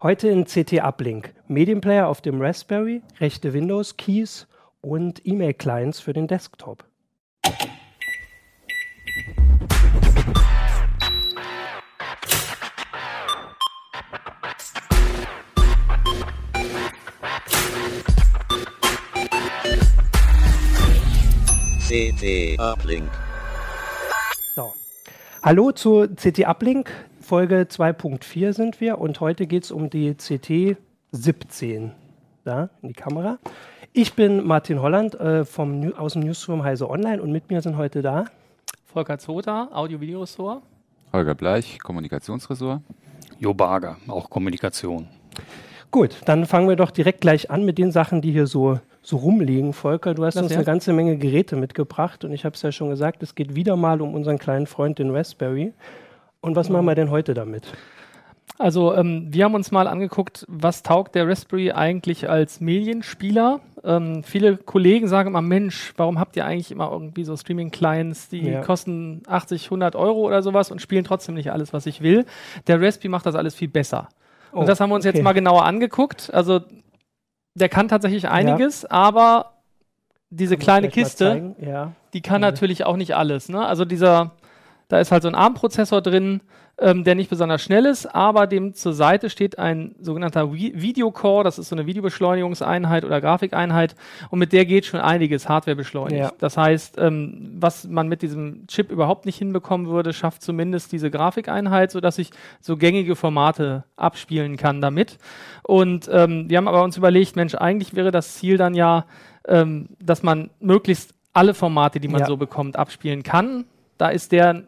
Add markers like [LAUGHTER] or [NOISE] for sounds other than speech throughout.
Heute in CT Uplink. Medienplayer auf dem Raspberry, rechte Windows Keys und E-Mail-Clients für den Desktop. CT Uplink. So. Hallo zu CT Uplink. Folge 2.4 sind wir und heute geht es um die CT 17. Da, in die Kamera. Ich bin Martin Holland äh, vom, aus dem Newsroom Heise Online und mit mir sind heute da Volker Zota, Audio-Video-Ressort. Holger Bleich, Kommunikationsressort. Jo Barger, auch Kommunikation. Gut, dann fangen wir doch direkt gleich an mit den Sachen, die hier so, so rumliegen. Volker, du hast Das uns ja. eine ganze Menge Geräte mitgebracht und ich habe es ja schon gesagt, es geht wieder mal um unseren kleinen Freund, den Raspberry. Und was machen wir denn heute damit? Also ähm, wir haben uns mal angeguckt, was taugt der Raspberry eigentlich als Medienspieler. Ähm, viele Kollegen sagen immer, Mensch, warum habt ihr eigentlich immer irgendwie so Streaming-Clients, die Ja. kosten 80, 100 Euro oder sowas und spielen trotzdem nicht alles, was ich will. Der Raspberry macht das alles viel besser. Oh, und das haben wir uns okay. jetzt mal genauer angeguckt. Also der kann tatsächlich einiges, aber diese Kann kleine Kiste? Ja. die kann Mhm. natürlich auch nicht alles. Ne? Also dieser, da ist halt so ein ARM-Prozessor drin, ähm, der nicht besonders schnell ist, aber dem zur Seite steht ein sogenannter Vi Videocore, das ist so eine Videobeschleunigungseinheit oder Grafikeinheit und mit der geht schon einiges Hardware beschleunigt. Ja. Das heißt, ähm, was man mit diesem Chip überhaupt nicht hinbekommen würde, schafft zumindest diese Grafikeinheit, sodass ich so gängige Formate abspielen kann damit. Und ähm, wir haben aber uns überlegt, Mensch, eigentlich wäre das Ziel dann ja, ähm, dass man möglichst alle Formate, die man Ja. so bekommt, abspielen kann. Da ist der,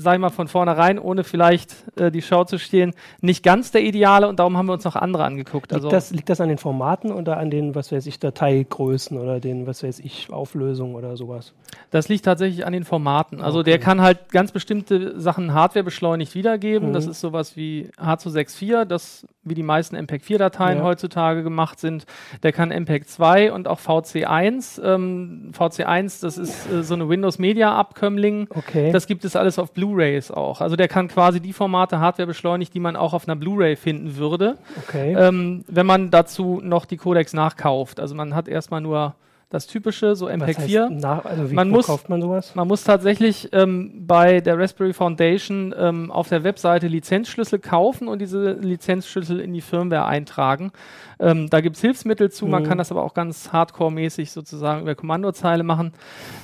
sag ich mal, von vornherein, ohne vielleicht äh, die Show zu stehen, nicht ganz der Ideale und darum haben wir uns noch andere angeguckt. Liegt, Also das, liegt das an den Formaten oder an den, was weiß ich, Dateigrößen oder den, was weiß ich, Auflösungen oder sowas? das liegt tatsächlich an den Formaten. Also Okay. der kann halt ganz bestimmte Sachen Hardware beschleunigt wiedergeben. Mhm. Das ist sowas wie H264, das wie die meisten MPEG-4-Dateien Ja. heutzutage gemacht sind. Der kann MPEG-2 und auch VC1. Ähm, VC1, das ist äh, so eine Windows-Media-Abkömmling. Okay. Das gibt es alles auf Blu-rays auch. Also der kann quasi die Formate Hardware beschleunigt, die man auch auf einer Blu-ray finden würde, okay. ähm, wenn man dazu noch die Codecs nachkauft. Also man hat erstmal nur das typische, so Was MPEG-4. heißt nach, also wie Man muss- kauft man sowas? Man muss tatsächlich ähm, bei der Raspberry Foundation ähm, auf der Webseite Lizenzschlüssel kaufen und diese Lizenzschlüssel in die Firmware eintragen. Ähm, da gibt es Hilfsmittel zu, man Mhm. kann das aber auch ganz hardcore-mäßig sozusagen über Kommandozeile machen.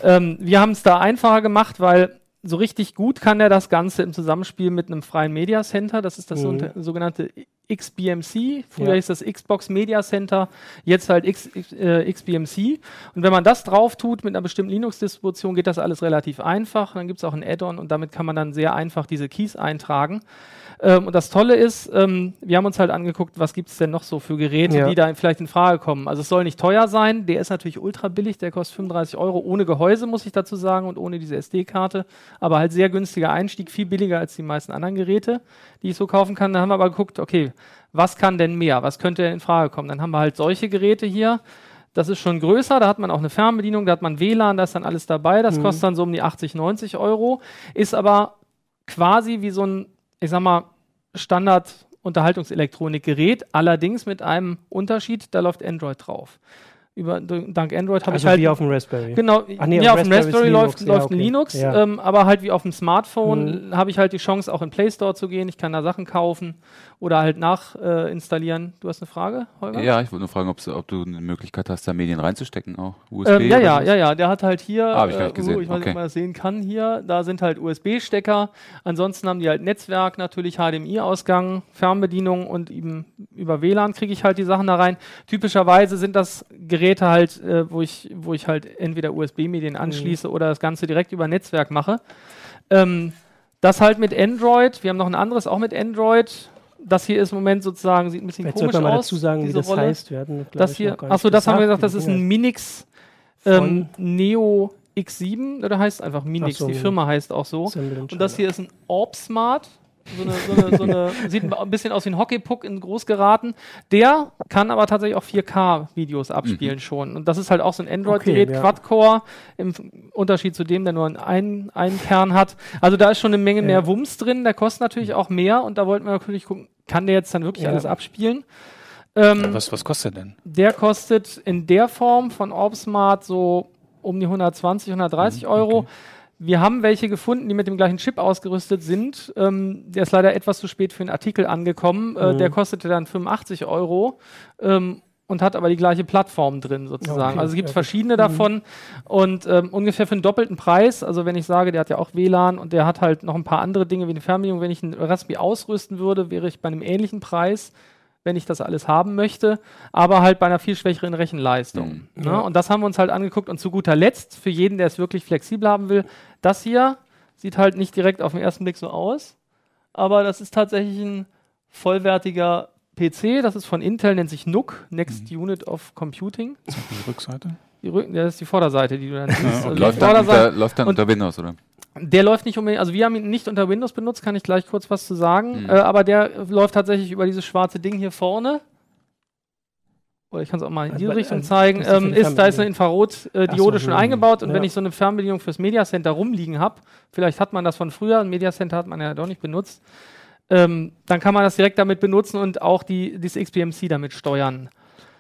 Ähm, wir haben es da einfacher gemacht, weil so richtig gut kann er das Ganze im Zusammenspiel mit einem freien Media Center. Das ist das Mhm. sogenannte XBMC. Früher Ja. hieß das Xbox Media Center, jetzt halt X, X, äh, XBMC. Und wenn man das drauf tut mit einer bestimmten Linux-Distribution, geht das alles relativ einfach. Dann gibt es auch ein Add-on und damit kann man dann sehr einfach diese Keys eintragen. Ähm, und das Tolle ist, ähm, wir haben uns halt angeguckt, was gibt es denn noch so für Geräte, Ja. die da vielleicht in Frage kommen. Also es soll nicht teuer sein, der ist natürlich ultra billig, der kostet 35 Euro ohne Gehäuse, muss ich dazu sagen, und ohne diese SD-Karte. Aber halt sehr günstiger Einstieg, viel billiger als die meisten anderen Geräte, die ich so kaufen kann. Da haben wir aber geguckt, okay, was kann denn mehr? Was könnte denn in Frage kommen? Dann haben wir halt solche Geräte hier. Das ist schon größer, da hat man auch eine Fernbedienung, da hat man WLAN, da ist dann alles dabei. Das Mhm. kostet dann so um die 80, 90 Euro. Ist aber quasi wie so ein, ich sag mal, Standard-Unterhaltungselektronik-Gerät, allerdings mit einem Unterschied, da läuft Android drauf. Über, dank Android habe Also ich halt. wie auf dem Raspberry. Genau, Ach nee, ja, auf auf dem Raspberry Raspberry Linux. läuft, Ja, läuft okay. ein Linux, Ja. ähm, aber halt wie auf dem Smartphone Mhm. habe ich halt die Chance, auch in Play Store zu gehen. Ich kann da Sachen kaufen oder halt nachinstallieren. Äh, installieren. du hast eine Frage, Holger? Ja, ich wollte nur fragen, ob du eine Möglichkeit hast, da Medien reinzustecken auch. USB Ähm, ja, ja, ja, ja. Der hat halt hier, Ah, hab ich äh, gesehen. ich weiß nicht, Okay. ob man das sehen kann hier, da sind halt USB-Stecker. Ansonsten haben die halt Netzwerk, natürlich HDMI-Ausgang, Fernbedienung und eben über WLAN kriege ich halt die Sachen da rein. Typischerweise sind das Geräte halt, äh, wo, ich, wo ich halt entweder Mhm. USB-Medien anschließe oder das Ganze direkt über Netzwerk mache. Ähm, das halt mit Android. Wir haben noch ein anderes auch mit Android. Das hier ist im Moment sozusagen, sieht ein bisschen Jetzt komisch mal aus. dazu sagen, wie das Rolle. heißt. Wir hatten, Das hier, achso, das haben wir gesagt, gesagt, das ist ein Minix ähm, Neo X7, oder heißt einfach Minix, so, die Firma heißt auch so. Und das hier ist ein Orb Smart. So eine, so eine, so eine [LAUGHS] sieht ein bisschen aus wie ein Hockeypuck in groß geraten. Der kann aber tatsächlich auch 4K-Videos abspielen schon. Und das ist halt auch so ein Android-Gerät, Okay, ja. Quad-Core, im Unterschied zu dem, der nur einen, einen Kern hat. Also da ist schon eine Menge Ja. mehr Wumms drin. Der kostet natürlich auch mehr und da wollten wir natürlich gucken, kann der jetzt dann wirklich Ja. alles abspielen? Ähm, Was, was kostet denn? der kostet in der Form von Orbsmart so um die 120, 130 Euro. Wir haben welche gefunden, die mit dem gleichen Chip ausgerüstet sind. Ähm, der ist leider etwas zu spät für einen Artikel angekommen. Äh, Mhm. der kostete dann 85 Euro ähm, und hat aber die gleiche Plattform drin sozusagen. Okay, Also es gibt verschiedene davon und ähm, ungefähr für einen doppelten Preis. Also wenn ich sage, der hat ja auch WLAN und der hat halt noch ein paar andere Dinge wie eine Fernbedienung. Wenn ich einen Raspberry ausrüsten würde, wäre ich bei einem ähnlichen Preis wenn ich das alles haben möchte, aber halt bei einer viel schwächeren Rechenleistung. Ne? Ja. Und das haben wir uns halt angeguckt. Und zu guter Letzt, für jeden, der es wirklich flexibel haben will, das hier sieht halt nicht direkt auf den ersten Blick so aus, aber das ist tatsächlich ein vollwertiger PC. Das ist von Intel, nennt sich NUC, Next Unit of Computing. Die Rückseite? Die Rücken, das ist die Vorderseite, die du dann [LAUGHS] siehst. Also die läuft, dann unter, läuft dann Und- unter Windows, oder? Der läuft nicht unbedingt, also wir haben ihn nicht unter Windows benutzt, kann ich gleich kurz was zu sagen. Mhm. Äh, aber der läuft tatsächlich über dieses schwarze Ding hier vorne. Oder ich kann es auch mal in Also diese bei- Richtung also zeigen. ist Ähm, eine ist, da ist eine Infrarot-Diode so, schon eingebaut. Und wenn Ja. ich so eine Fernbedienung fürs Media Center rumliegen habe, vielleicht hat man das von früher, ein Media Center hat man ja doch nicht benutzt, ähm, dann kann man das direkt damit benutzen und auch die, dieses XBMC damit steuern.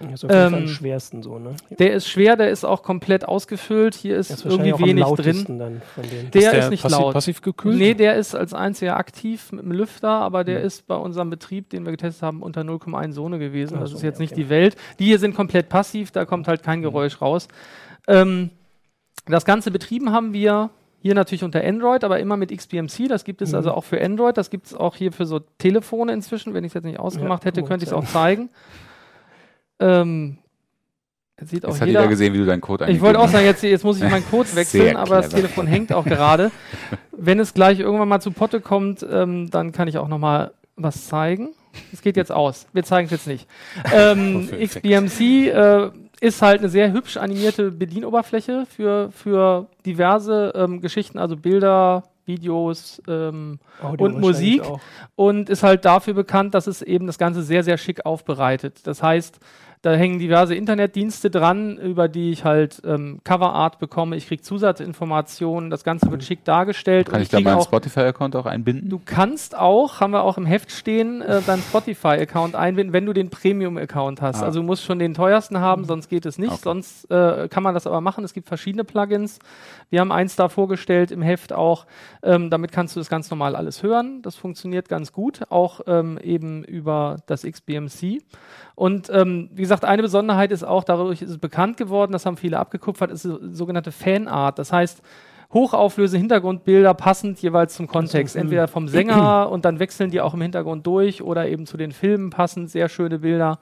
Das ist auf jeden Fall Ähm, am schwersten so, ne? Der ist schwer, der ist auch komplett ausgefüllt. Hier ist, ist irgendwie wenig drin. dann von denen. Der ist ist nicht passiv, laut. passiv gekühlt? Nee, der ist als einziger aktiv mit dem Lüfter, aber der Mhm. ist bei unserem Betrieb, den wir getestet haben, unter 0,1 Sohne gewesen. Ach Das ist jetzt nicht okay. die Welt. Die hier sind komplett passiv, da kommt halt kein Geräusch raus. Ähm, das Ganze betrieben haben wir hier natürlich unter Android, aber immer mit XBMC. Das gibt es Mhm. also auch für Android. Das gibt es auch hier für so Telefone inzwischen. Wenn ich es jetzt nicht ausgemacht Ja, hätte, könnte ich es auch zeigen. [LAUGHS] Ähm, jetzt sieht auch Jetzt hat jeder. jeder gesehen, wie du deinen Code Ich wollte auch sagen, jetzt, jetzt muss ich meinen Code [LAUGHS] wechseln, aber das. Telefon hängt auch gerade. [LAUGHS] Wenn es gleich irgendwann mal zu Potte kommt, ähm, dann kann ich auch noch mal was zeigen. Es geht jetzt aus. Wir zeigen es jetzt nicht. [LAUGHS] Ähm. XBMC äh, ist halt eine sehr hübsch animierte Bedienoberfläche für, für diverse ähm, Geschichten, also Bilder, Videos, ähm, und Musik. Und ist halt dafür bekannt, dass es eben das Ganze sehr, sehr schick aufbereitet. Das heißt, da hängen diverse Internetdienste dran, über die ich halt ähm, Coverart bekomme. Ich kriege Zusatzinformationen, das Ganze wird schick dargestellt. Kann und ich da meinen Spotify-Account auch einbinden? Du kannst auch, haben wir auch im Heft stehen, äh, deinen Spotify-Account einbinden, wenn du den Premium-Account hast. Ah. Also du musst schon den teuersten haben, sonst geht es nicht. Okay. Sonst äh, kann man das aber machen. Es gibt verschiedene Plugins. Wir haben eins da vorgestellt im Heft auch. Ähm, damit kannst du das ganz normal alles hören. Das funktioniert ganz gut, auch ähm, eben über das XBMC. Und ähm, wie gesagt, eine Besonderheit ist auch, dadurch ist es bekannt geworden, das haben viele abgekupfert, ist so, sogenannte Fanart. Das heißt, hochauflöse Hintergrundbilder passend jeweils zum Kontext. Entweder vom Sänger [CLEARS THROAT] und dann wechseln die auch im Hintergrund durch oder eben zu den Filmen passend, sehr schöne Bilder.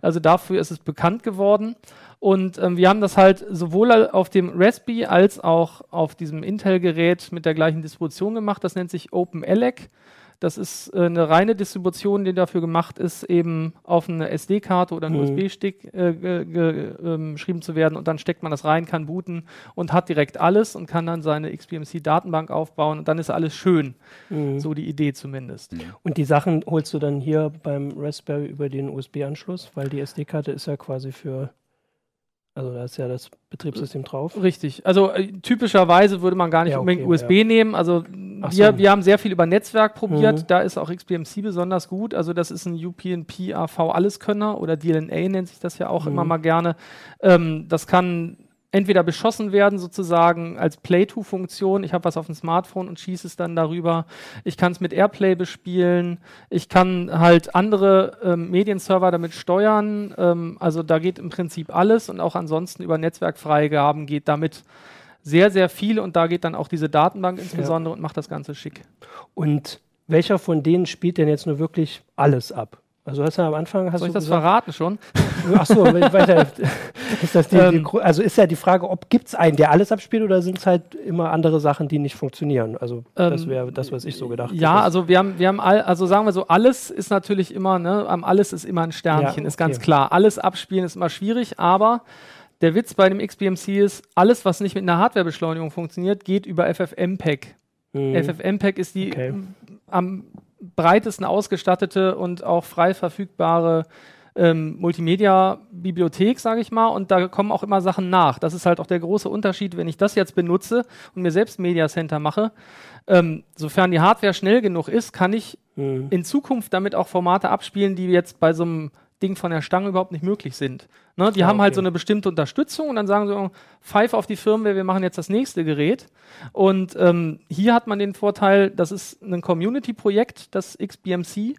Also dafür ist es bekannt geworden. Und ähm, wir haben das halt sowohl auf dem Raspberry als auch auf diesem Intel-Gerät mit der gleichen Distribution gemacht. Das nennt sich OpenELEC. Das ist äh, eine reine Distribution, die dafür gemacht ist, eben auf eine SD-Karte oder einen Mhm. USB-Stick äh, ähm, geschrieben zu werden und dann steckt man das rein, kann booten und hat direkt alles und kann dann seine XBMC-Datenbank aufbauen und dann ist alles schön. Mhm. So die Idee zumindest. Und die Sachen holst du dann hier beim Raspberry über den USB-Anschluss, weil die SD-Karte ist ja quasi für, also da ist ja das Betriebssystem drauf. Richtig. Also äh, typischerweise würde man gar nicht Ja, unbedingt okay, USB nehmen. Also Ach wir, so. wir haben sehr viel über Netzwerk probiert. Mhm. Da ist auch XBMC besonders gut. Also das ist ein UPnP AV Alleskönner oder DLNA nennt sich das ja auch Mhm. immer mal gerne. Ähm, das kann entweder beschossen werden sozusagen als Play-to-Funktion. Ich habe was auf dem Smartphone und schieße es dann darüber. Ich kann es mit Airplay bespielen. Ich kann halt andere ähm, Medienserver damit steuern. Ähm, also da geht im Prinzip alles und auch ansonsten über Netzwerkfreigaben geht damit sehr, sehr viel und da geht dann auch diese Datenbank insbesondere und macht das Ganze schick. Und welcher von denen spielt denn jetzt nur wirklich alles ab? Also hast du am Anfang hast Soll ich du das gesagt, verraten schon? [LAUGHS] Ach so, weiter. [LAUGHS] Ist das die, die, Ähm, Gru- also ist ja die Frage, ob gibt es einen, der alles abspielt oder sind es halt immer andere Sachen, die nicht funktionieren? Also das Ähm, wäre das, was ich so gedacht Ja, hätte. also wir haben, wir haben all, also sagen wir so, alles ist natürlich immer, ne, am alles ist immer ein Sternchen, Ja, ist ganz okay. klar. Alles abspielen ist immer schwierig, aber der Witz bei dem XBMC ist, alles, was nicht mit einer Hardwarebeschleunigung funktioniert, geht über FFmpeg. Mhm. FFmpeg ist die Okay. am breitesten ausgestattete und auch frei verfügbare ähm, Multimedia-Bibliothek, sage ich mal, und da kommen auch immer Sachen nach. Das ist halt auch der große Unterschied, wenn ich das jetzt benutze und mir selbst Media Center mache. Ähm, sofern die Hardware schnell genug ist, kann ich Mhm. in Zukunft damit auch Formate abspielen, die jetzt bei so einem Ding von der Stange überhaupt nicht möglich sind. Ne, die Ah, haben halt okay. so eine bestimmte Unterstützung und dann sagen sie, oh, pfeif auf die Firmware, wir machen jetzt das nächste Gerät. Und ähm, hier hat man den Vorteil, das ist ein Community-Projekt, das XBMC.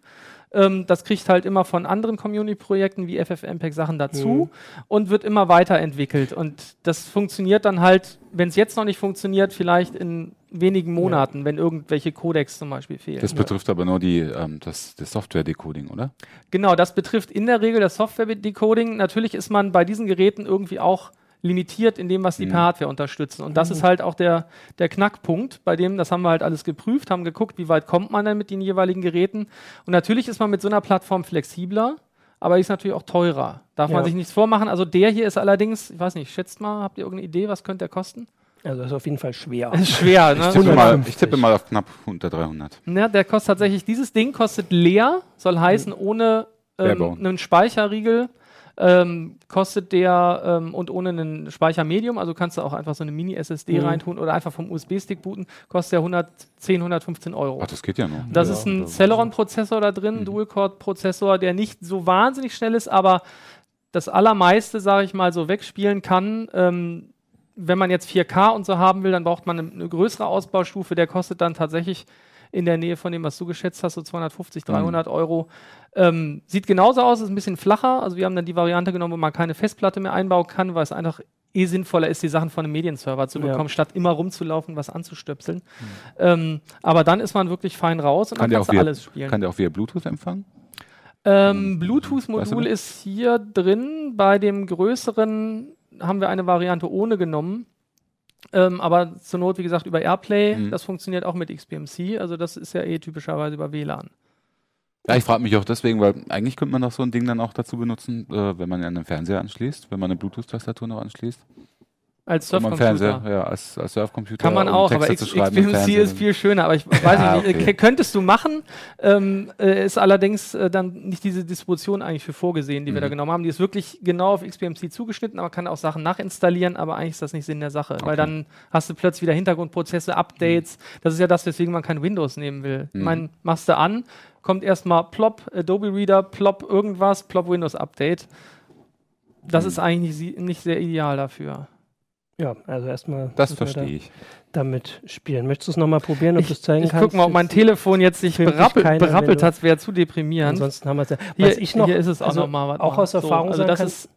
Ähm, das kriegt halt immer von anderen Community-Projekten wie FFmpeg Sachen dazu und wird immer weiterentwickelt. Und das funktioniert dann halt, wenn es jetzt noch nicht funktioniert, vielleicht in wenigen Monaten, wenn irgendwelche Codecs zum Beispiel fehlen. Das betrifft aber nur die, ähm, das, das Software-Decoding, oder? Genau, das betrifft in der Regel das Software-Decoding. Natürlich ist man bei diesen Geräten irgendwie auch limitiert in dem, was die per Hardware unterstützen. Und das ist halt auch der, der Knackpunkt, bei dem, das haben wir halt alles geprüft, haben geguckt, wie weit kommt man denn mit den jeweiligen Geräten. Und natürlich ist man mit so einer Plattform flexibler, aber die ist natürlich auch teurer. Darf man Ja. sich nichts vormachen. Also der hier ist allerdings, ich weiß nicht, schätzt mal, habt ihr irgendeine Idee, was könnte der kosten? Also das ist auf jeden Fall schwer. Ist schwer, ne? Ich tippe, mal, 150. ich tippe mal auf knapp unter 300. Ja, der kostet tatsächlich, dieses Ding kostet leer, soll heißen ohne ähm, einen Speicherriegel. Ähm, kostet der ähm, und ohne einen Speichermedium, also kannst du auch einfach so eine Mini-SSD Mhm. reintun oder einfach vom USB-Stick booten, kostet der 110, 115 Euro. Ach, das geht ja noch. Das Ja, ist ein Celeron-Prozessor da drin, Mhm. Dual-Core-Prozessor, der nicht so wahnsinnig schnell ist, aber das allermeiste, sage ich mal, so wegspielen kann. Ähm, wenn man jetzt 4K und so haben will, dann braucht man eine, eine größere Ausbaustufe. Der kostet dann tatsächlich in der Nähe von dem, was du geschätzt hast, so 250, 300 Euro. Ähm, sieht genauso aus, ist ein bisschen flacher. Also wir haben dann die Variante genommen, wo man keine Festplatte mehr einbauen kann, weil es einfach eh sinnvoller ist, die Sachen von einem Medienserver zu Ja. bekommen, statt immer rumzulaufen, was anzustöpseln. Ähm, aber dann ist man wirklich fein raus und Kann dann kannst auch du alles spielen. kann der auch via Bluetooth empfangen? Ähm, Weißt du Bluetooth-Modul ist hier drin. Bei dem größeren haben wir eine Variante ohne genommen. Ähm, aber zur Not, wie gesagt, über Airplay. Mhm. Das funktioniert auch mit XBMC. Also das ist ja eh typischerweise über WLAN. Ja, ich frage mich auch deswegen, weil eigentlich könnte man doch so ein Ding dann auch dazu benutzen, äh, wenn man an den Fernseher anschließt, wenn man eine Bluetooth-Tastatur noch anschließt. Als Surfcomputer. Ja, als, als Surfcomputer. Kann man um auch, Texte aber X XBMC ist viel schöner. Aber ich [LAUGHS] weiß Ja, nicht, okay. könntest du machen, ähm, äh, ist allerdings äh, dann nicht diese Distribution eigentlich für vorgesehen, die wir Mhm. da genommen haben. Die ist wirklich genau auf XBMC zugeschnitten, aber kann auch Sachen nachinstallieren, aber eigentlich ist das nicht Sinn der Sache, weil Okay. dann hast du plötzlich wieder Hintergrundprozesse, Updates. Das ist ja das, weswegen man kein Windows nehmen will. Ich Mhm. meine, machst du an, kommt erstmal plop, Adobe Reader, plop irgendwas, plop Windows Update. Das Mhm. ist eigentlich nicht, nicht sehr ideal dafür. Ja, also erstmal Das da verstehe ich. damit spielen. Möchtest du es nochmal probieren, ob du es zeigen Ich kannst? guck mal, ob mein Telefon jetzt dich berappelt, berappelt hat, wäre zu deprimierend. Ansonsten haben wir es ja. Hier, Was ich noch, hier ist es auch also nochmal. auch aus Erfahrung also sagen das ist,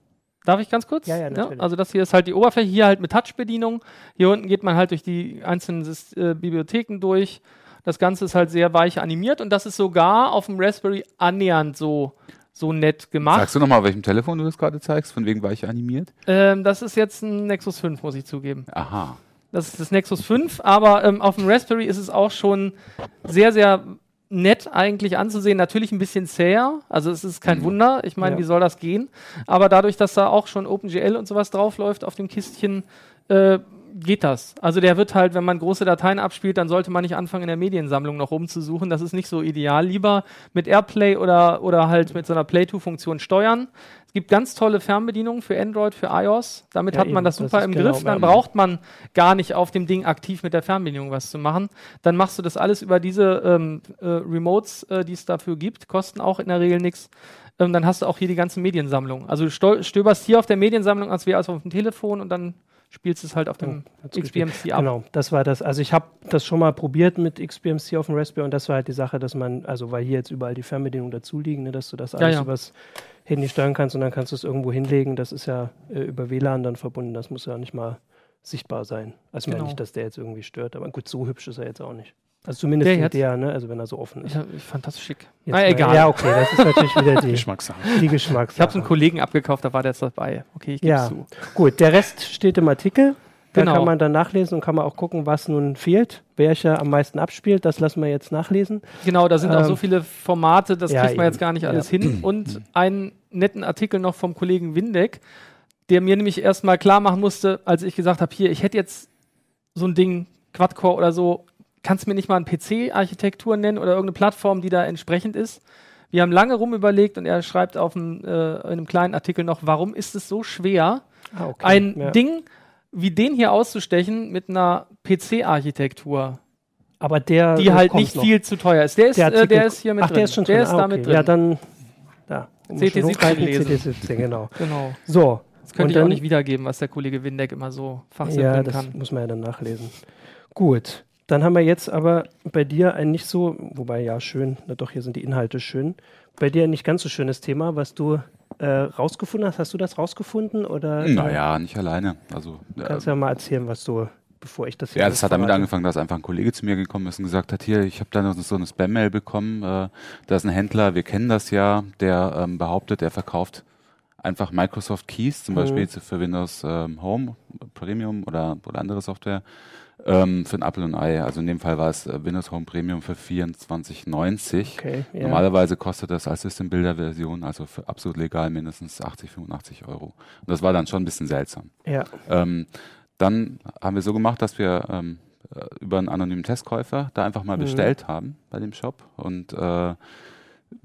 Darf ich ganz kurz? Ja, ja, natürlich. Also das hier ist halt die Oberfläche, hier halt mit Touch-Bedienung. Hier unten geht man halt durch die einzelnen äh, Bibliotheken durch. Das Ganze ist halt sehr weich animiert und das ist sogar auf dem Raspberry annähernd so, so nett gemacht. Sagst du nochmal, welchem Telefon du das gerade zeigst? Von wegen weich animiert? Ähm, das ist jetzt ein Nexus 5, muss ich zugeben. Aha. Das ist das Nexus 5, aber ähm, auf dem Raspberry ist es auch schon sehr, sehr nett eigentlich anzusehen. Natürlich ein bisschen zäher, also es ist kein Mhm. Wunder. Ich meine, Ja. wie soll das gehen? Aber dadurch, dass da auch schon OpenGL und sowas draufläuft auf dem Kistchen, äh, geht das. Also der wird halt, wenn man große Dateien abspielt, dann sollte man nicht anfangen, in der Mediensammlung noch rumzusuchen. Das ist nicht so ideal. Lieber mit AirPlay oder, oder halt mit so einer Play-to-Funktion steuern. Es gibt ganz tolle Fernbedienungen für Android, für iOS. Damit Ja, hat man eben. das Das super ist im genau Griff. Dann braucht man gar nicht auf dem Ding aktiv mit der Fernbedienung was zu machen. Dann machst du das alles über diese ähm, äh, Remotes, äh, die es dafür gibt. Kosten auch in der Regel nichts. Ähm, dann hast du auch hier die ganze Mediensammlung. Also du stöberst hier auf der Mediensammlung, als wäre es auf dem Telefon und dann spielst du es halt auf dem gespielt. XBMC ab. Genau, das war das. Also ich habe das schon mal probiert mit XBMC auf dem Raspberry und das war halt die Sache, dass man, also weil hier jetzt überall die Fernbedienungen dazu liegen, ne, dass du das alles ja. übers Handy steuern kannst und dann kannst du es irgendwo hinlegen. Das ist ja äh, über WLAN dann verbunden. Das muss ja nicht mal sichtbar sein. Also ich meine Genau. nicht, dass der jetzt irgendwie stört, aber gut, so hübsch ist er jetzt auch nicht. Also zumindest Der der, ne, also wenn er so offen ist. Ich, hab- ich fand das schick. Jetzt Na mal- egal. Ja, okay, das ist natürlich wieder [LAUGHS] die, Geschmackssache. die Geschmackssache. Ich habe es einem Kollegen abgekauft, da war der jetzt dabei. Okay, ich gebe Ja. zu. Gut, der Rest steht im Artikel. Da Genau. kann man dann nachlesen und kann man auch gucken, was nun fehlt, welcher am meisten abspielt. Das lassen wir jetzt nachlesen. Genau, da sind auch Ähm, so viele Formate, das ja, kriegt man eben. jetzt gar nicht Ja. alles hin. [CLEARS THROAT] Und einen netten Artikel noch vom Kollegen Windeck, der mir nämlich erstmal klar machen musste, als ich gesagt habe, hier, ich hätte jetzt so ein Ding, Quad-Core oder so, kannst du mir nicht mal eine PC-Architektur nennen oder irgendeine Plattform, die da entsprechend ist? Wir haben lange rumüberlegt und er schreibt auf einem, äh, in einem kleinen Artikel noch, warum ist es so schwer, Ah, okay. ein ja. Ding wie den hier auszustechen mit einer PC-Architektur, Aber der die halt nicht noch. viel zu teuer ist. Der ist, Der äh, der ist hier mit Ach, drin. der ist schon drin. Der ist ah, okay. drin. Ja, dann da. CT17 hochhalten, lesen. CT17, genau. genau. So. Das könnte ich auch nicht wiedergeben, was der Kollege Windeck immer so Ja, fachsimpeln das kann. muss man ja dann nachlesen. Gut. Dann haben wir jetzt aber bei dir ein nicht so, wobei ja schön, na doch, hier sind die Inhalte schön. Bei dir ein nicht ganz so schönes Thema, was du äh, rausgefunden hast. Hast du das rausgefunden oder? Naja, nicht alleine. Also, Du äh, kannst ja mal erzählen, was du, bevor ich das hier Ja, das hat damit angefangen, dass einfach ein Kollege zu mir gekommen ist und gesagt hat, hier, ich habe da noch so eine Spam-Mail bekommen, äh, da ist ein Händler, wir kennen das ja, der ähm, behauptet, er verkauft einfach Microsoft Keys, zum Mhm. Beispiel für Windows ähm, Home, Premium oder, oder andere Software, ähm, für ein Apple und Ei. Also in dem Fall war es äh, Windows Home Premium für 24,90. Okay, ja. Normalerweise kostet das als System Builder Version, also für absolut legal mindestens 80, 85 Euro. Und das war dann schon ein bisschen seltsam. Ja. Ähm, dann haben wir so gemacht, dass wir ähm, äh, über einen anonymen Testkäufer da einfach mal Mhm. bestellt haben bei dem Shop. Und äh,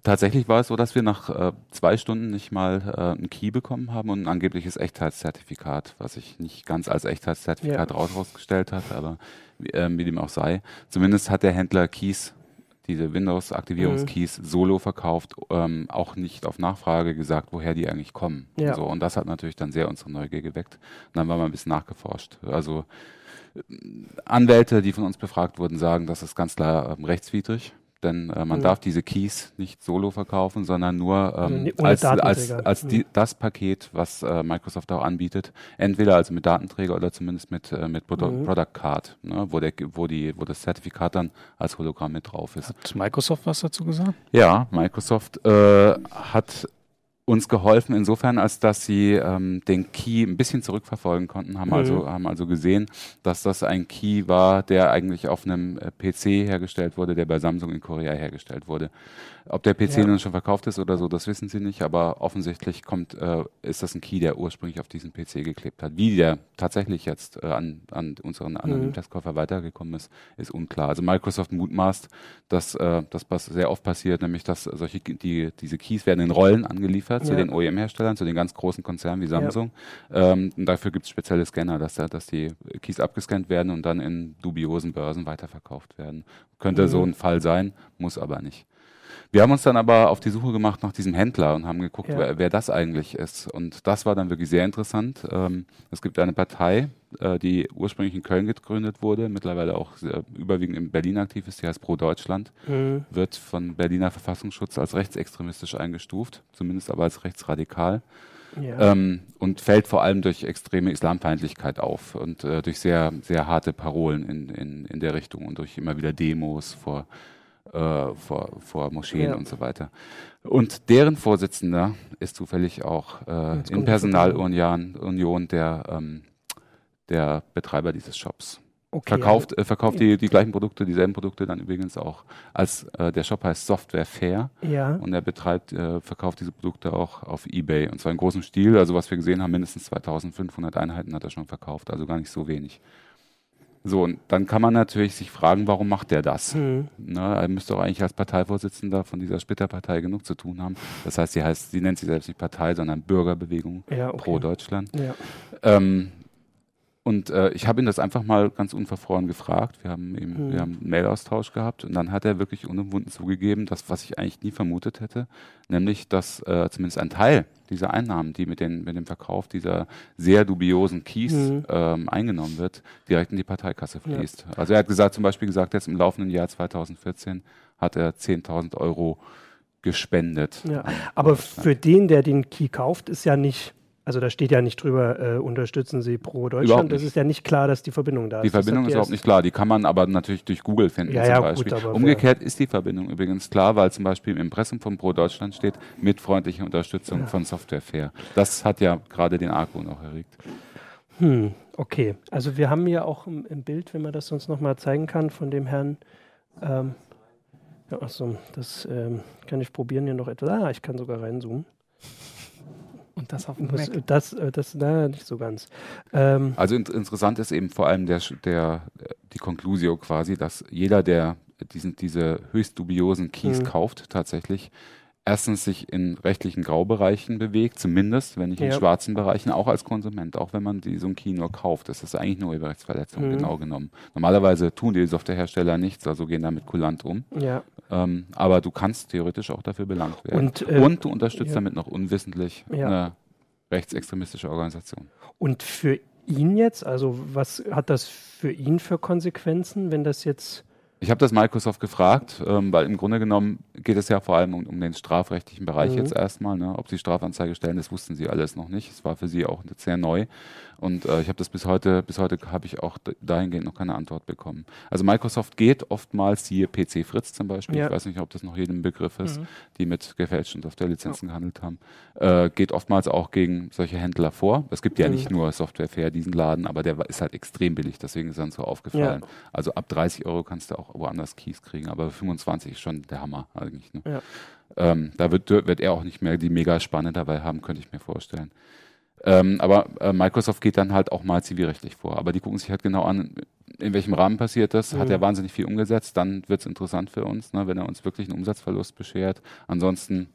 tatsächlich war es so, dass wir nach äh, zwei Stunden nicht mal äh, einen Key bekommen haben und ein angebliches Echtheitszertifikat, was sich nicht ganz als Echtheitszertifikat Ja. raus- rausgestellt hat, aber wie, ähm, wie dem auch sei. Zumindest hat der Händler Keys diese Windows-Aktivierungskeys Mhm. solo verkauft, ähm, auch nicht auf Nachfrage gesagt, woher die eigentlich kommen. Ja. Und, so. und das hat natürlich dann sehr unsere Neugier geweckt. Und dann haben wir mal ein bisschen nachgeforscht. Also äh, Anwälte, die von uns befragt wurden, sagen, das ist ganz klar ähm, rechtswidrig. Denn äh, man Mhm. darf diese Keys nicht solo verkaufen, sondern nur Also ähm, ohne als, als, als Mhm. die, das Paket, was äh, Microsoft auch anbietet. Entweder also mit Datenträger oder zumindest mit, äh, mit Produ Mhm. Product Card, ne, wo, der, wo, die, wo das Zertifikat dann als Hologramm mit drauf ist. Hat Microsoft was dazu gesagt? Ja, Microsoft äh, hat uns geholfen insofern, als dass sie ähm, den Key ein bisschen zurückverfolgen konnten, haben Mhm. also haben also gesehen, dass das ein Key war, der eigentlich auf einem äh, PC hergestellt wurde, der bei Samsung in Korea hergestellt wurde. Ob der PC Ja. nun schon verkauft ist oder so, das wissen sie nicht, aber offensichtlich kommt, äh, ist das ein Key, der ursprünglich auf diesen PC geklebt hat. Wie der tatsächlich jetzt äh, an, an unseren anonymen Mhm. Testkäufer weitergekommen ist, ist unklar. Also Microsoft mutmaßt, dass äh, das was sehr oft passiert, nämlich dass solche die diese Keys werden in Rollen angeliefert zu Ja. den OEM-Herstellern, zu den ganz großen Konzernen wie Samsung. Ähm, und dafür gibt es spezielle Scanner, dass, da- dass die Keys abgescannt werden und dann in dubiosen Börsen weiterverkauft werden. Könnte Mhm. so ein Fall sein, muss aber nicht. Wir haben uns dann aber auf die Suche gemacht nach diesem Händler und haben geguckt, Ja. wer, wer das eigentlich ist. Und das war dann wirklich sehr interessant. Ähm, es gibt eine Partei, äh, die ursprünglich in Köln gegründet wurde, mittlerweile auch überwiegend in Berlin aktiv ist, die heißt Pro Deutschland, Mhm. wird von Berliner Verfassungsschutz als rechtsextremistisch eingestuft, zumindest aber als rechtsradikal. Ja. Ähm, und fällt vor allem durch extreme Islamfeindlichkeit auf und äh, durch sehr, sehr harte Parolen in, in, in der Richtung und durch immer wieder Demos vor, äh, vor, vor Moscheen Ja. und so weiter. Und deren Vorsitzender ist zufällig auch äh, in Personalunion Union der, ähm, der Betreiber dieses Shops. okay. Verkauft, äh, verkauft die, die gleichen Produkte, dieselben Produkte dann übrigens auch als äh, der Shop heißt Software Fair. Ja. Und er betreibt, äh, verkauft diese Produkte auch auf Ebay. Und zwar in großem Stil. Also was wir gesehen haben, mindestens 2500 Einheiten hat er schon verkauft. Also gar nicht so wenig. So, und dann kann man natürlich sich fragen, warum macht der das? Mhm. Ne, er müsste doch eigentlich als Parteivorsitzender von dieser Splitterpartei genug zu tun haben. Das heißt, sie heißt, sie nennt sich selbst nicht Partei, sondern Bürgerbewegung Ja, okay. pro Deutschland. Ja. Ähm, und äh, ich habe ihn das einfach mal ganz unverfroren gefragt. Wir haben eben, Mhm. wir haben einen Mailaustausch gehabt und dann hat er wirklich unumwunden zugegeben, das, was ich eigentlich nie vermutet hätte, nämlich, dass äh, zumindest ein Teil dieser Einnahmen, die mit, den, mit dem Verkauf dieser sehr dubiosen Keys Mhm. ähm, eingenommen wird, direkt in die Parteikasse fließt. Also er hat gesagt, zum Beispiel gesagt, jetzt im laufenden Jahr 2014 hat er 10.000 Euro gespendet. Ja. Aber für den, der den Key kauft, ist ja nicht, also da steht ja nicht drüber, äh, unterstützen Sie pro Deutschland. Das ist ja nicht klar, dass die Verbindung da Die ist. Das Verbindung ist überhaupt nicht klar. Die kann man aber natürlich durch Google finden Ja, zum ja, Beispiel. gut, Umgekehrt ist die Verbindung übrigens klar, weil zum Beispiel im Impressum von Pro Deutschland steht, mit freundlicher Unterstützung von Software Fair. Das hat ja gerade den Argwohn auch erregt. Hm, okay. Also wir haben hier auch im, im Bild, wenn man das sonst nochmal zeigen kann, von dem Herrn. Ähm, ja, achso, das ähm, kann ich probieren hier noch etwas. Ah, ich kann sogar reinzoomen. Und das auf dem Muss, Mac. das, äh, das, na, nicht so ganz. Ähm, Also in, interessant ist eben vor allem der, der, äh, die Conclusio quasi, dass jeder, der diesen, diese höchst dubiosen Keys Mhm. kauft, tatsächlich erstens sich in rechtlichen Graubereichen bewegt, zumindest, wenn nicht in Ja. schwarzen Bereichen, auch als Konsument, auch wenn man die, so ein Key nur kauft. Das ist eigentlich nur Urheberrechtsverletzung, Mhm. genau genommen. Normalerweise tun die Softwarehersteller nichts, also gehen damit kulant um. ja. Ähm, aber du kannst theoretisch auch dafür belangt werden. Und, äh, Und du unterstützt ja. damit noch unwissentlich eine rechtsextremistische Organisation. Und für ihn jetzt, also was hat das für ihn für Konsequenzen, wenn das jetzt. Ich habe das Microsoft gefragt, ähm, weil im Grunde genommen geht es ja vor allem um, um den strafrechtlichen Bereich Mhm. jetzt erstmal. Ne? Ob sie Strafanzeige stellen, das wussten sie alles noch nicht. Es war für sie auch sehr neu. Und äh, ich habe das bis heute, bis heute habe ich auch dahingehend noch keine Antwort bekommen. Also Microsoft geht oftmals, siehe PC Fritz zum Beispiel, Ja. ich weiß nicht, ob das noch jedem Begriff ist, Mhm. die mit gefälschten Softwarelizenzen gehandelt haben, äh, geht oftmals auch gegen solche Händler vor. Es gibt ja Mhm. nicht nur Software Fair, diesen Laden, aber der ist halt extrem billig, deswegen ist dann so aufgefallen. Also ab 30 Euro kannst du auch woanders Keys kriegen, aber 25 ist schon der Hammer eigentlich. Ne? Ja. Ähm, da wird, wird er auch nicht mehr die mega Spanne dabei haben, könnte ich mir vorstellen. Ähm, aber äh, Microsoft geht dann halt auch mal zivilrechtlich vor. Aber die gucken sich halt genau an, in welchem Rahmen passiert das. Hat Mhm. er wahnsinnig viel umgesetzt, dann wird es interessant für uns, ne, wenn er uns wirklich einen Umsatzverlust beschert. Ansonsten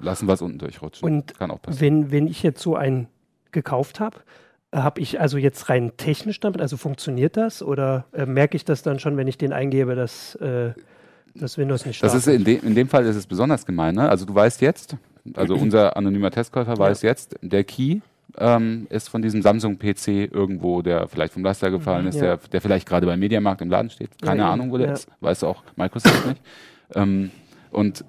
lassen wir es unten durchrutschen. Und Kann auch passieren. Wenn, wenn ich jetzt so einen gekauft habe, habe ich also jetzt rein technisch damit, also funktioniert das oder äh, merke ich das dann schon, wenn ich den eingebe, dass äh, das Windows nicht Das startet? ist in, de in dem Fall ist es besonders gemein. Ne? Also du weißt jetzt, also [CLEARS THROAT] unser anonymer Testkäufer weiß jetzt, der Key ähm, ist von diesem Samsung-PC irgendwo, der vielleicht vom Laster gefallen ist, Mhm. Ja. der, der vielleicht gerade beim Mediamarkt im Laden steht. Keine Ja, Ahnung, wo der ja. ist. Weiß auch Microsoft nicht. Ähm, und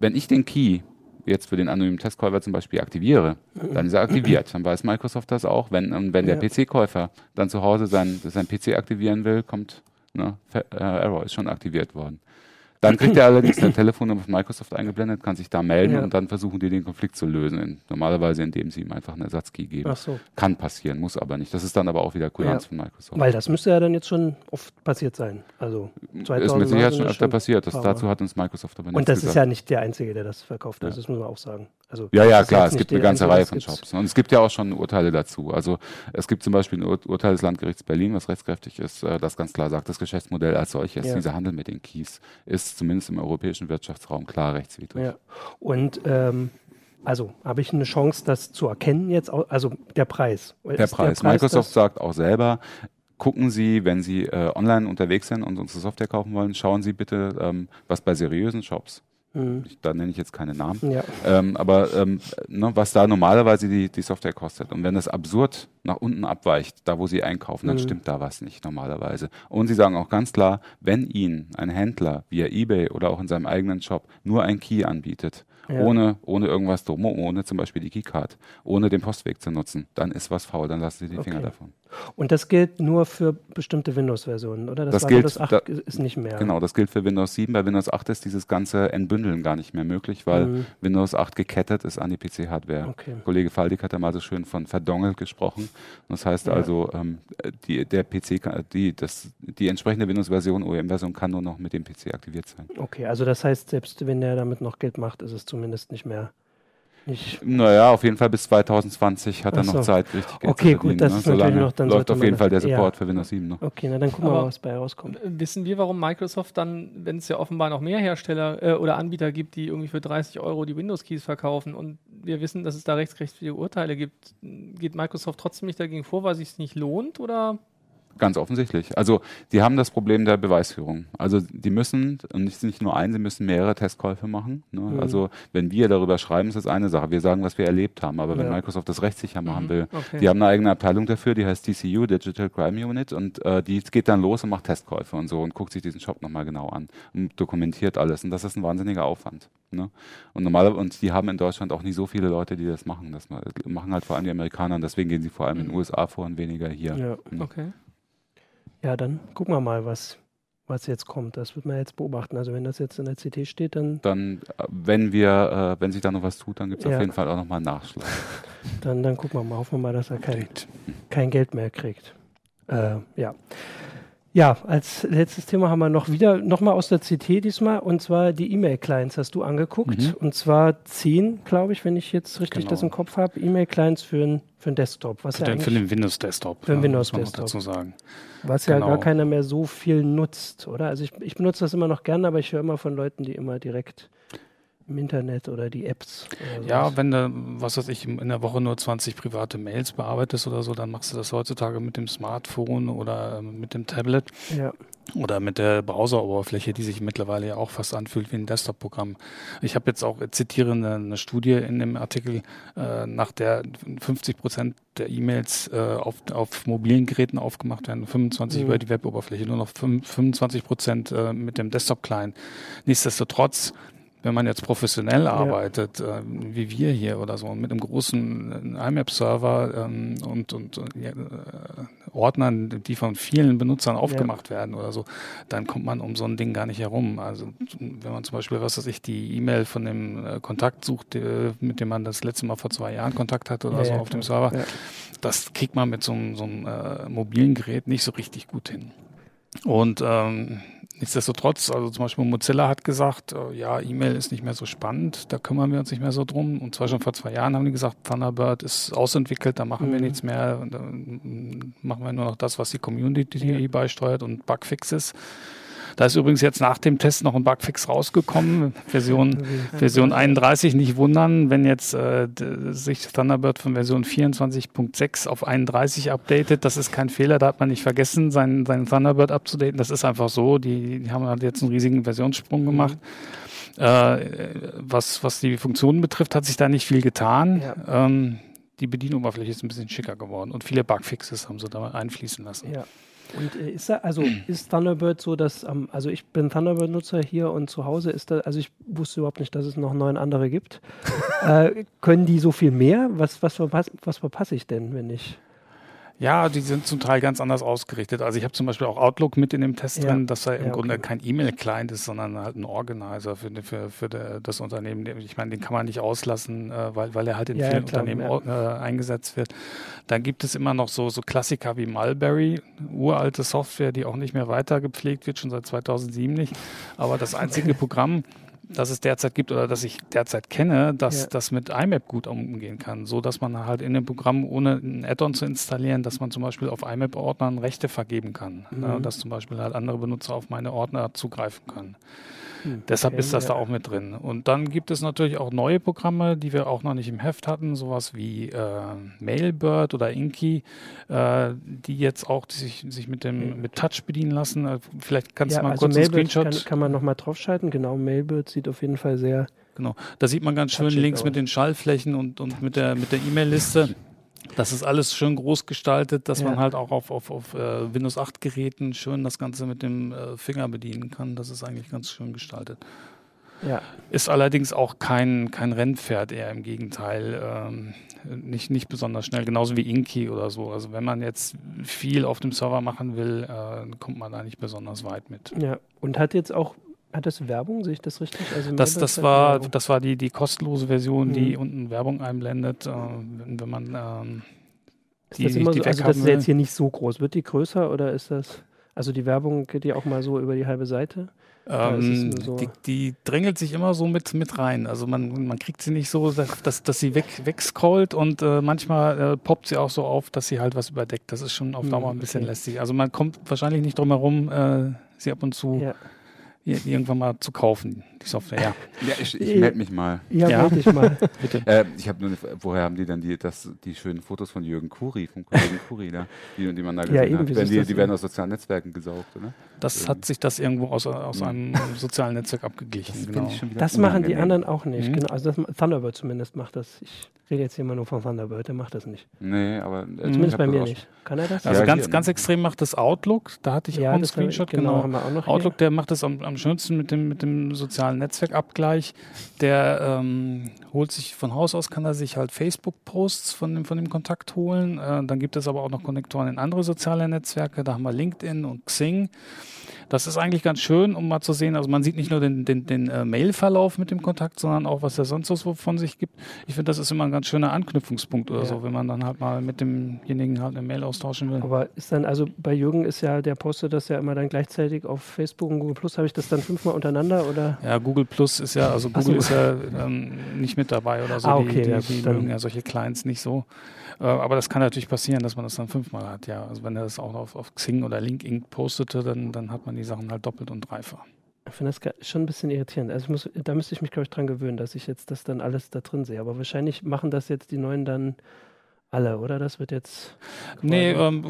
wenn ich den Key jetzt für den anonymen Testkäufer zum Beispiel aktiviere, dann ist er aktiviert. Dann weiß Microsoft das auch. Wenn, und wenn der Ja. PC-Käufer dann zu Hause sein, sein PC aktivieren will, kommt ne, Fe- äh, Error, ist schon aktiviert worden. Dann kriegt er [CLEARS THROAT] allerdings eine Telefonnummer von Microsoft eingeblendet, kann sich da melden Ja. und dann versuchen die den Konflikt zu lösen. In, normalerweise, indem sie ihm einfach einen Ersatzkey geben. Ach so, Kann passieren, muss aber nicht. Das ist dann aber auch wieder Kulanz Ja. von Microsoft. weil das müsste ja dann jetzt schon oft passiert sein. Also 2000 ist mit Sicherheit schon öfter passiert. Das, dazu hat uns Microsoft aber nichts Und das gesagt. ist ja nicht der Einzige, der das verkauft. Ja. Das muss man auch sagen. Also, Ja, ja, klar, es nicht gibt eine ganze Reihe von. Shops. Und es gibt ja auch schon Urteile dazu. Also es gibt zum Beispiel ein Ur Urteil des Landgerichts Berlin, was rechtskräftig ist, äh, das ganz klar sagt, das Geschäftsmodell als solches, dieser Handel mit den Keys, ist zumindest im europäischen Wirtschaftsraum klar rechtswidrig. Ja. Und ähm, also habe ich eine Chance, das zu erkennen jetzt? Also der Preis. Der Ist Preis. Microsoft sagt auch selber, gucken Sie, wenn Sie äh, online unterwegs sind und unsere Software kaufen wollen, schauen Sie bitte, ähm, was bei seriösen Shops, Hm, ich, da nenne ich jetzt keine Namen, ja. Ähm, aber ähm, ne, was da normalerweise die, die Software kostet. Und wenn das absurd nach unten abweicht, da wo sie einkaufen, dann Mhm. stimmt da was nicht normalerweise. Und sie sagen auch ganz klar, wenn Ihnen ein Händler via eBay oder auch in seinem eigenen Shop nur ein Key anbietet, Ja. ohne, ohne irgendwas drum, ohne zum Beispiel die Keycard, ohne den Postweg zu nutzen, dann ist was faul, dann lassen Sie die Finger Okay. davon. Und das gilt nur für bestimmte Windows-Versionen, oder? Das war gilt- Windows 8 da- ist nicht mehr. Genau, das gilt für Windows 7. Bei Windows 8 ist dieses ganze Entbündeln gar nicht mehr möglich, weil Mhm. Windows 8 gekettet ist an die PC-Hardware. Okay. Kollege Faldig hat ja mal so schön von verdongelt gesprochen. Das heißt Ja. also, ähm, die, der PC, kann, die, das, die entsprechende Windows-Version, OEM-Version kann nur noch mit dem PC aktiviert sein. Okay, also das heißt, selbst wenn der damit noch Geld macht, ist es zumindest nicht mehr. Nicht, Naja, auf jeden Fall bis 2020 hat er Ach noch. Zeit, richtig Geld Okay, zu verdienen. gut, das ne? ist natürlich noch- dann läuft sollte auf jeden Fall der ja. Support für Windows 7 noch. okay, na dann gucken wir mal, was bei rauskommt. Äh, Wissen wir, warum Microsoft dann, wenn es ja offenbar noch mehr Hersteller äh, oder Anbieter gibt, die irgendwie für 30 Euro die Windows-Keys verkaufen und wir wissen, dass es da rechtskräftige Urteile gibt, geht Microsoft trotzdem nicht dagegen vor, weil es sich nicht lohnt oder? Ganz offensichtlich. Also die haben das Problem der Beweisführung. Also die müssen, und nicht, nicht nur ein, sie müssen mehrere Testkäufe machen. Ne? Mhm. Also wenn wir darüber schreiben, ist das eine Sache. Wir sagen, was wir erlebt haben. Aber wenn Ja. Microsoft das rechtssicher machen Mhm, will, okay. die haben eine eigene Abteilung dafür, die heißt DCU, Digital Crime Unit, und äh, die geht dann los und macht Testkäufe und so und guckt sich diesen Shop nochmal genau an und dokumentiert alles. Und das ist ein wahnsinniger Aufwand. Ne? Und normalerweise, und die haben in Deutschland auch nicht so viele Leute, die das machen. Das ma- machen halt vor allem die Amerikaner und deswegen gehen sie vor allem in den Mhm. USA vor und weniger hier. Ja. Ne? Okay. Ja, dann gucken wir mal, was, was jetzt kommt. Das wird man jetzt beobachten. Also wenn das jetzt in der CT steht, dann, dann, äh, wenn wir, äh, wenn sich da noch was tut, dann gibt es Ja. auf jeden Fall auch nochmal einen Nachschlag. [LAUGHS] dann, dann gucken wir mal. Hoffen wir mal, dass er kein, kein Geld mehr kriegt. Äh, ja. Ja, als letztes Thema haben wir noch wieder, nochmal aus der CT diesmal, und zwar die E-Mail-Clients hast du angeguckt. Mhm. Und zwar zehn, glaube ich, wenn ich jetzt richtig Genau. das im Kopf habe, E-Mail-Clients für, n- für den Desktop. Was Für ja, den, für den Windows-Desktop. Für den ja, dazu sagen. was ja genau. gar keiner mehr so viel nutzt, oder? Also ich, ich benutze das immer noch gerne, aber ich höre immer von Leuten, die immer direkt im Internet oder die Apps. Oder Ja, wenn du, was weiß ich, in der Woche nur 20 private Mails bearbeitest oder so, dann machst du das heutzutage mit dem Smartphone oder ähm, mit dem Tablet ja. oder mit der Browseroberfläche, die sich mittlerweile ja auch fast anfühlt wie ein Desktop-Programm. Ich habe jetzt auch, äh, zitiere eine, eine Studie in dem Artikel, äh, nach der 50 Prozent der E-Mails äh, auf, auf mobilen Geräten aufgemacht werden, 25 Mhm. über die Web-Oberfläche, nur noch 5, 25 Prozent äh, mit dem Desktop-Client. Nichtsdestotrotz wenn man jetzt professionell arbeitet, äh, wie wir hier oder so, mit einem großen äh, IMAP-Server ähm, und, und äh, Ordnern, die von vielen Benutzern aufgemacht werden oder so, dann kommt man um so ein Ding gar nicht herum. Also wenn man zum Beispiel, was weiß ich, die E-Mail von dem äh, Kontakt sucht, äh, mit dem man das letzte Mal vor zwei Jahren Kontakt hatte oder Ja, so ja, auf dem. Server, Ja. das kriegt man mit so einem, so einem äh, mobilen Gerät nicht so richtig gut hin. Und ähm, nichtsdestotrotz, also zum Beispiel Mozilla hat gesagt, äh, ja, E-Mail ist nicht mehr so spannend, da kümmern wir uns nicht mehr so drum. Und zwar schon vor zwei Jahren haben die gesagt, Thunderbird ist ausentwickelt, da machen wir Mhm. nichts mehr, da mm, machen wir nur noch das, was die Community Ja. beisteuert und Bugfixes. Da ist übrigens jetzt nach dem Test noch ein Bugfix rausgekommen, Version Version 31 nicht wundern, wenn jetzt äh, sich Thunderbird von Version 24.6 auf 31 updatet. Das ist kein Fehler, da hat man nicht vergessen, seinen, seinen Thunderbird abzudaten. Das ist einfach so. Die, die haben halt jetzt einen riesigen Versionssprung gemacht. Äh, was, was die Funktionen betrifft, hat sich da nicht viel getan. Ja. Ähm, die Bedienoberfläche ist ein bisschen schicker geworden und viele Bugfixes haben sie da einfließen lassen. Ja. Und äh, ist da, also ist Thunderbird so, dass, ähm, also ich bin Thunderbird-Nutzer hier und zu Hause ist da, also ich wusste überhaupt nicht, dass es noch neun andere gibt. [LAUGHS] äh, können die so viel mehr? Was, was, verpass, was verpasse ich denn, wenn ich? Ja, die sind zum Teil ganz anders ausgerichtet. Also ich habe zum Beispiel auch Outlook mit in dem Test Ja. drin, dass er im Ja, okay. Grunde kein E-Mail-Client ist, sondern halt ein Organizer für, für, für der, das Unternehmen. Ich meine, den kann man nicht auslassen, äh, weil, weil er halt in Ja, vielen klar, Unternehmen äh, eingesetzt wird. Dann gibt es immer noch so, so Klassiker wie Mulberry, uralte Software, die auch nicht mehr weiter gepflegt wird, schon seit 2007 nicht. Aber das einzige [LAUGHS] Programm, das es derzeit gibt oder das ich derzeit kenne, dass Ja. das mit IMAP gut umgehen kann, so dass man halt in dem Programm ohne ein Add-on zu installieren, dass man zum Beispiel auf IMAP-Ordnern Rechte vergeben kann, Mhm. ne, dass zum Beispiel halt andere Benutzer auf meine Ordner zugreifen können. Hm, Deshalb okay, ist das ja. da auch mit drin. Und dann gibt es natürlich auch neue Programme, die wir auch noch nicht im Heft hatten, sowas wie äh, Mailbird oder Inky, äh, die jetzt auch sich, sich mit dem mit Touch bedienen lassen. Äh, Vielleicht kannst Ja, du mal also kurz einen Mailbird Screenshot. kann, kann man nochmal draufschalten. Genau, Mailbird sieht auf jeden Fall sehr, Genau. Da sieht man ganz schön links aus. mit den Schallflächen und, und mit der mit der E-Mail-Liste. Das ist alles schön groß gestaltet, dass Ja. man halt auch auf, auf, auf äh, Windows 8 Geräten schön das Ganze mit dem äh, Finger bedienen kann. Das ist eigentlich ganz schön gestaltet. ja. Ist allerdings auch kein, kein Rennpferd, eher im Gegenteil. Ähm, nicht, nicht besonders schnell, genauso wie Inky oder so. Also wenn man jetzt viel auf dem Server machen will, äh, kommt man da nicht besonders weit mit. Ja. Und hat jetzt auch, hat das Werbung, sehe ich das richtig? Also Das, das, war, Werbung. das war die, die kostenlose Version, die Mhm. unten Werbung einblendet. Äh, wenn, wenn man ähm, Ist die- das immer die so, also das ist jetzt hier nicht so groß. Wird die größer oder ist das, also die Werbung geht die auch mal so über die halbe Seite? Ja, ähm, so- die, die drängelt sich immer so mit, mit rein. Also man, man kriegt sie nicht so, dass, dass, sie weg, wegscrollt und äh, manchmal äh, poppt sie auch so auf, dass sie halt was überdeckt. Das ist schon auf Mhm, Dauer ein bisschen okay. lästig. Also man kommt wahrscheinlich nicht drum herum, äh, sie ab und zu Ja, irgendwann mal zu kaufen, die Software. Ja, Ja, ich, ich melde mich mal. ja, Ja. wollte ich mal. [LAUGHS] bitte. Äh, ich habe nur eine, woher haben die denn die, das, die schönen Fotos von Jürgen Kuri, vom Kollegen Kuri da, die, die man da gesehen eben, hat? Wenn die, die werden aus sozialen Netzwerken gesaugt, oder? Das hat sich das irgendwo aus, aus einem [LAUGHS] sozialen Netzwerk abgeglichen. Das genau. Das machen die anderen auch nicht. Mhm. Genau, also das, Thunderbird zumindest macht das. Ich rede jetzt hier immer nur von Thunderbird, der macht das nicht. Nee, aber. äh, Zumindest bei mir nicht. Kann er das? Also Ja, ganz, ganz ne? extrem macht das Outlook. Da hatte ich auch einen Screenshot. genau, Genau. haben wir auch noch Outlook, der macht das am, am schönsten mit dem, mit dem sozialen Netzwerkabgleich. Der ähm, holt sich von Haus aus, kann er sich halt Facebook-Posts von dem, von dem Kontakt holen. Äh, dann gibt es aber auch noch Konnektoren in andere soziale Netzwerke. Da haben wir LinkedIn und Xing. Das ist eigentlich ganz schön, um mal zu sehen. Also man sieht nicht nur den, den, den äh, Mail-Verlauf mit dem Kontakt, sondern auch, was er sonst so von sich gibt. Ich finde, das ist immer ein ganz schöner Anknüpfungspunkt oder Ja. so, wenn man dann halt mal mit demjenigen halt eine Mail austauschen will. Aber ist dann, also bei Jürgen ist ja, der postet das ja immer dann gleichzeitig auf Facebook und Google Plus. Habe ich das dann fünfmal untereinander oder? Ja, Google Plus ist ja, also Google so. ist ja ähm, nicht mit dabei oder so. Ah, die okay, die, ja, die dann- mögen ja solche Clients nicht so. Äh, aber das kann natürlich passieren, dass man das dann fünfmal hat, ja. Also wenn er das auch auf, auf Xing oder LinkedIn postete, dann, dann hat man die Sachen halt doppelt und dreifach. Ich finde das schon ein bisschen irritierend. Also muss, da müsste ich mich, glaube ich, dran gewöhnen, dass ich jetzt das dann alles da drin sehe. Aber wahrscheinlich machen das jetzt die neuen dann alle, oder? Das wird jetzt. Nee, ähm,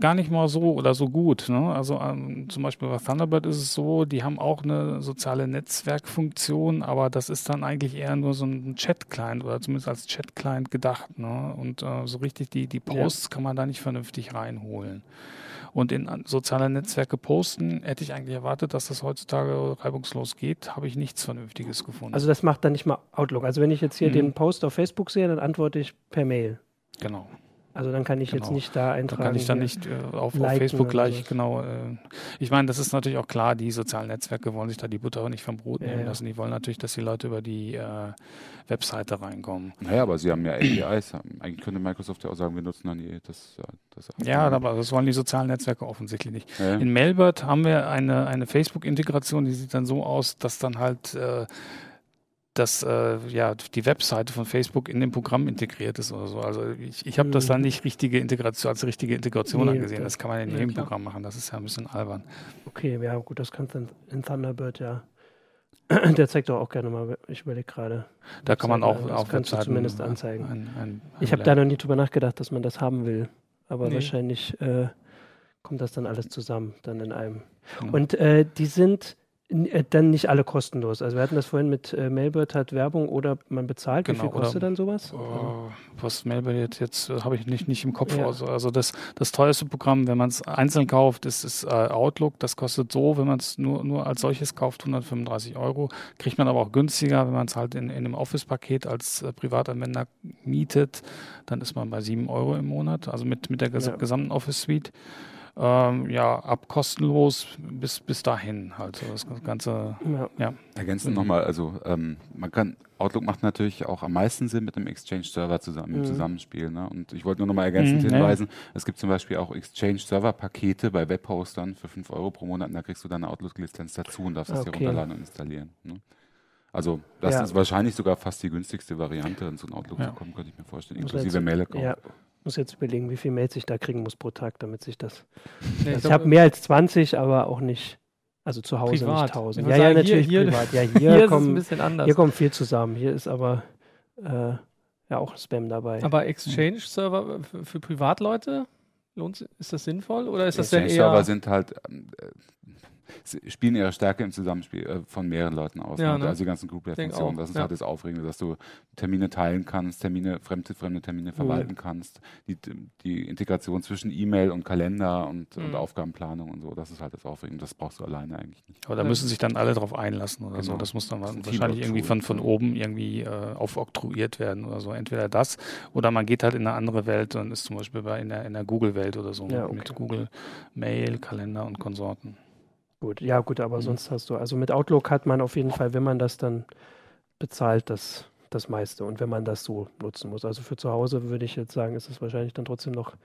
gar nicht mal so oder so gut. Ne? Also ähm, zum Beispiel bei Thunderbird ist es so, die haben auch eine soziale Netzwerkfunktion, aber das ist dann eigentlich eher nur so ein Chat-Client oder zumindest als Chat-Client gedacht. Ne? Und äh, so richtig die, die Posts kann man da nicht vernünftig reinholen. Und in soziale Netzwerke posten, hätte ich eigentlich erwartet, dass das heutzutage reibungslos geht, habe ich nichts Vernünftiges gefunden. Also das macht dann nicht mal Outlook. Also wenn ich jetzt hier Mhm. den Post auf Facebook sehe, dann antworte ich per Mail. Genau. Also dann kann ich jetzt Genau. nicht da eintragen. kann ich dann hier. nicht äh, auf, auf Facebook gleich genau. Äh, ich meine, das ist natürlich auch klar, die sozialen Netzwerke wollen sich da die Butter nicht vom Brot nehmen ja. lassen. Die wollen natürlich, dass die Leute über die äh, Webseite reinkommen. Naja, aber sie haben ja APIs. Eigentlich könnte Microsoft ja auch sagen, wir nutzen dann die, das, äh, das Ja, aber das wollen die sozialen Netzwerke offensichtlich nicht. Ja. In Mailbird haben wir eine, eine Facebook-Integration, die sieht dann so aus, dass dann halt äh, dass äh, ja, die Webseite von Facebook in dem Programm integriert ist oder so. Also ich, ich habe das dann Mhm. nicht richtige Integration, als richtige Integration Nee, angesehen. das- kann man in Ja, jedem klar. Programm machen. Das ist ja ein bisschen albern. Okay, ja gut, das kannst du in, in Thunderbird ja. [CLEARS THROAT] Der zeigt doch auch gerne mal, ich überlege gerade. Da kann man auch das auf kannst du Webseiten zumindest anzeigen. Ein, ein, Ich habe da noch nie drüber nachgedacht, dass man das haben will. Aber Nee. wahrscheinlich äh, kommt das dann alles zusammen, dann in einem. Mhm. Und äh, die sind dann nicht alle kostenlos. Also wir hatten das vorhin mit äh, Mailbird hat Werbung oder man bezahlt. Wie Genau, viel kostet oder- dann sowas? Oh, was Mailbird jetzt, jetzt äh, habe ich nicht, nicht im Kopf. Ja. Also, also das, das teuerste Programm, wenn man es einzeln kauft, ist, ist äh, Outlook. Das kostet so, wenn man es nur, nur als solches kauft, 135 Euro. Kriegt man aber auch günstiger, wenn man es halt in, in einem Office-Paket als äh, Privatanwender mietet. Dann ist man bei 7 Euro im Monat, also mit, mit der ges Ja. gesamten Office-Suite. Ähm, ja, ab kostenlos bis, bis dahin halt. So das Ganze, Ja. ja. Ergänzend nochmal, also ähm, man kann, Outlook macht natürlich auch am meisten Sinn mit dem Exchange-Server zusammen, im Mhm. Zusammenspiel. Ne? Und ich wollte nur nochmal ergänzend Mhm, hinweisen, es gibt zum Beispiel auch Exchange-Server-Pakete bei Webhostern für 5 Euro pro Monat und da kriegst du dann eine Outlook-Lizenz dazu und darfst das dir Okay. runterladen und installieren. Ne? Also das Ja. ist wahrscheinlich sogar fast die günstigste Variante, in so ein Outlook Ja. zu kommen, könnte ich mir vorstellen, inklusive Mail-Account. ja. Muss jetzt überlegen, wie viel Mails ich da kriegen muss pro Tag, damit sich das. Nee, Also ich habe mehr als 20, aber auch nicht. Also zu Hause Privat. nicht 1000. Ich Ja, sagen, natürlich hier- hier- privat. Ja, [LAUGHS] hier, Hier ist es ein kommen, bisschen anders. hier kommt viel zusammen. Hier ist aber äh, ja auch Spam dabei. Aber Exchange-Server für, für Privatleute, lohnt, ist das sinnvoll oder ist das denn Exchange-Server eher... sind halt, ähm, äh, spielen ihre Stärke im Zusammenspiel äh, von mehreren Leuten aus. Ja, ne? ne? Also die ganzen Denk Group-Funktionen. auch, Das ist ja. halt das Aufregende, dass du Termine teilen kannst, Termine, fremde, fremde Termine verwalten kannst, die, die Integration zwischen E-Mail und Kalender und, und Mhm. Aufgabenplanung und so, das ist halt das Aufregende. Das brauchst du alleine eigentlich nicht. Aber da müssen sich dann alle drauf einlassen oder so. Genau. Das muss dann Das wahrscheinlich irgendwie von, von oben irgendwie äh, aufoktroyiert werden oder so. Entweder das oder man geht halt in eine andere Welt und ist zum Beispiel bei in der, in der Google-Welt oder so Ja, mit, mit okay. Google Mail, Kalender und Konsorten. Gut, ja, gut, aber Mhm. sonst hast du, also mit Outlook hat man auf jeden Fall, wenn man das dann bezahlt, das, das meiste und wenn man das so nutzen muss. Also für zu Hause würde ich jetzt sagen, ist es wahrscheinlich dann trotzdem noch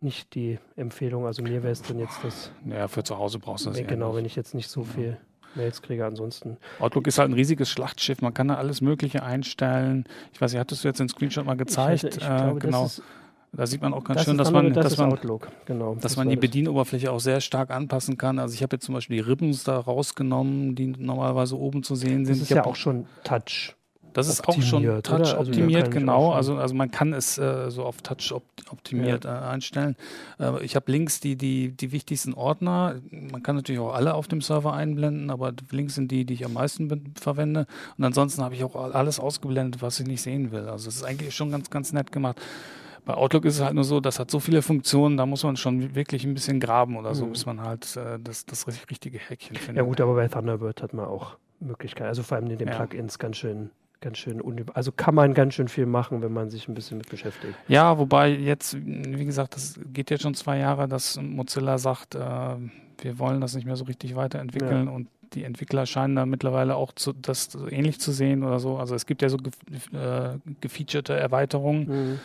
nicht die Empfehlung. Also mir wäre es dann jetzt das, Ja, für zu Hause brauchst du das genau, nicht. wenn ich jetzt nicht so viel Mails kriege. Ansonsten, Outlook ist halt ein riesiges Schlachtschiff. Man kann da alles Mögliche einstellen. Ich weiß nicht, hattest du jetzt den Screenshot mal ich, gezeigt? weiß nicht, ich äh, glaube, genau. das ist, da sieht man auch ganz das schön, dass andere- man, das dass man Outlook, genau. dass das man die. Bedienoberfläche auch sehr stark anpassen kann. Also ich habe jetzt zum Beispiel die Ribbons da rausgenommen, die normalerweise oben zu sehen sind. Das ist Ich ja auch schon Touch. Das ist auch schon? Touch Also optimiert, auch genau. Also, also man kann es äh, so auf Touch op optimiert äh, einstellen. Äh, ich habe links die, die, die wichtigsten Ordner. Man kann natürlich auch alle auf dem Server einblenden, aber links sind die, die ich am meisten verwende. Und ansonsten habe ich auch alles ausgeblendet, was ich nicht sehen will. Also es ist eigentlich schon ganz, ganz nett gemacht. Bei Outlook ist es halt nur so, das hat so viele Funktionen, da muss man schon wirklich ein bisschen graben oder so, Mhm. bis man halt äh, das, das richtige Häkchen findet. Ja gut, aber bei Thunderbird hat man auch Möglichkeiten. Also vor allem in den Ja. Plugins ganz schön ganz schön. Also kann man ganz schön viel machen, wenn man sich ein bisschen mit beschäftigt. Ja, wobei jetzt, wie gesagt, das geht jetzt schon zwei Jahre, dass Mozilla sagt, äh, wir wollen das nicht mehr so richtig weiterentwickeln und die Entwickler scheinen da mittlerweile auch zu, das ähnlich zu sehen oder so. Also es gibt ja so gef äh, gefeaturete Erweiterungen. Mhm.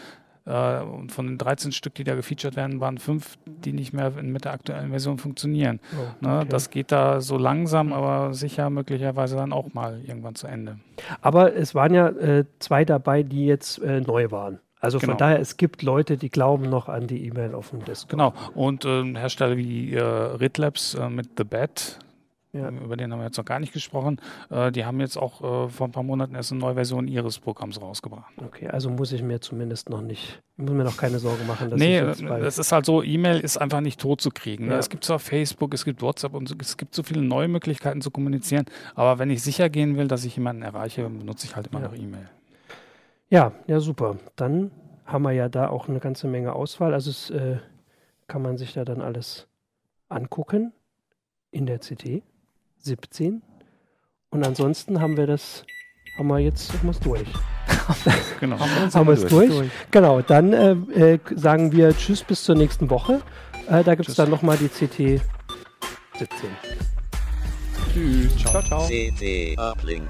Äh, und von den 13 Stück, die da gefeatured werden, waren fünf, die nicht mehr mit der aktuellen Version funktionieren. Oh, Ne? okay. Das geht da so langsam, aber sicher möglicherweise dann auch mal irgendwann zu Ende. Aber es waren ja äh, zwei dabei, die jetzt äh, neu waren. Also von Genau. daher, es gibt Leute, die glauben noch an die E-Mail auf dem Desktop. Genau. Und ähm, Hersteller wie äh, Ritlabs äh, mit The Bat, Ja. über den haben wir jetzt noch gar nicht gesprochen, äh, die haben jetzt auch äh, vor ein paar Monaten erst eine neue Version ihres Programms rausgebracht. Okay, also muss ich mir zumindest noch nicht, ich muss mir noch keine Sorgen machen, dass nee, äh, das ist halt so, E-Mail ist einfach nicht tot zu kriegen. Ne? Ja. Es gibt zwar Facebook, es gibt WhatsApp und es gibt so viele neue Möglichkeiten zu kommunizieren, aber wenn ich sicher gehen will, dass ich jemanden erreiche, benutze ich halt immer Ja. noch E-Mail. Ja, ja, super. Dann haben wir ja da auch eine ganze Menge Auswahl. Also es äh, kann man sich da dann alles angucken in der CT 17. Und ansonsten haben wir das, haben wir jetzt haben wir es durch. [LAUGHS] Genau. Haben wir es durch? Genau, dann äh, äh, sagen wir Tschüss bis zur nächsten Woche. Äh, da gibt es dann nochmal die CT 17. Tschüss. Ciao. Ciao, ciao. CT Uplink.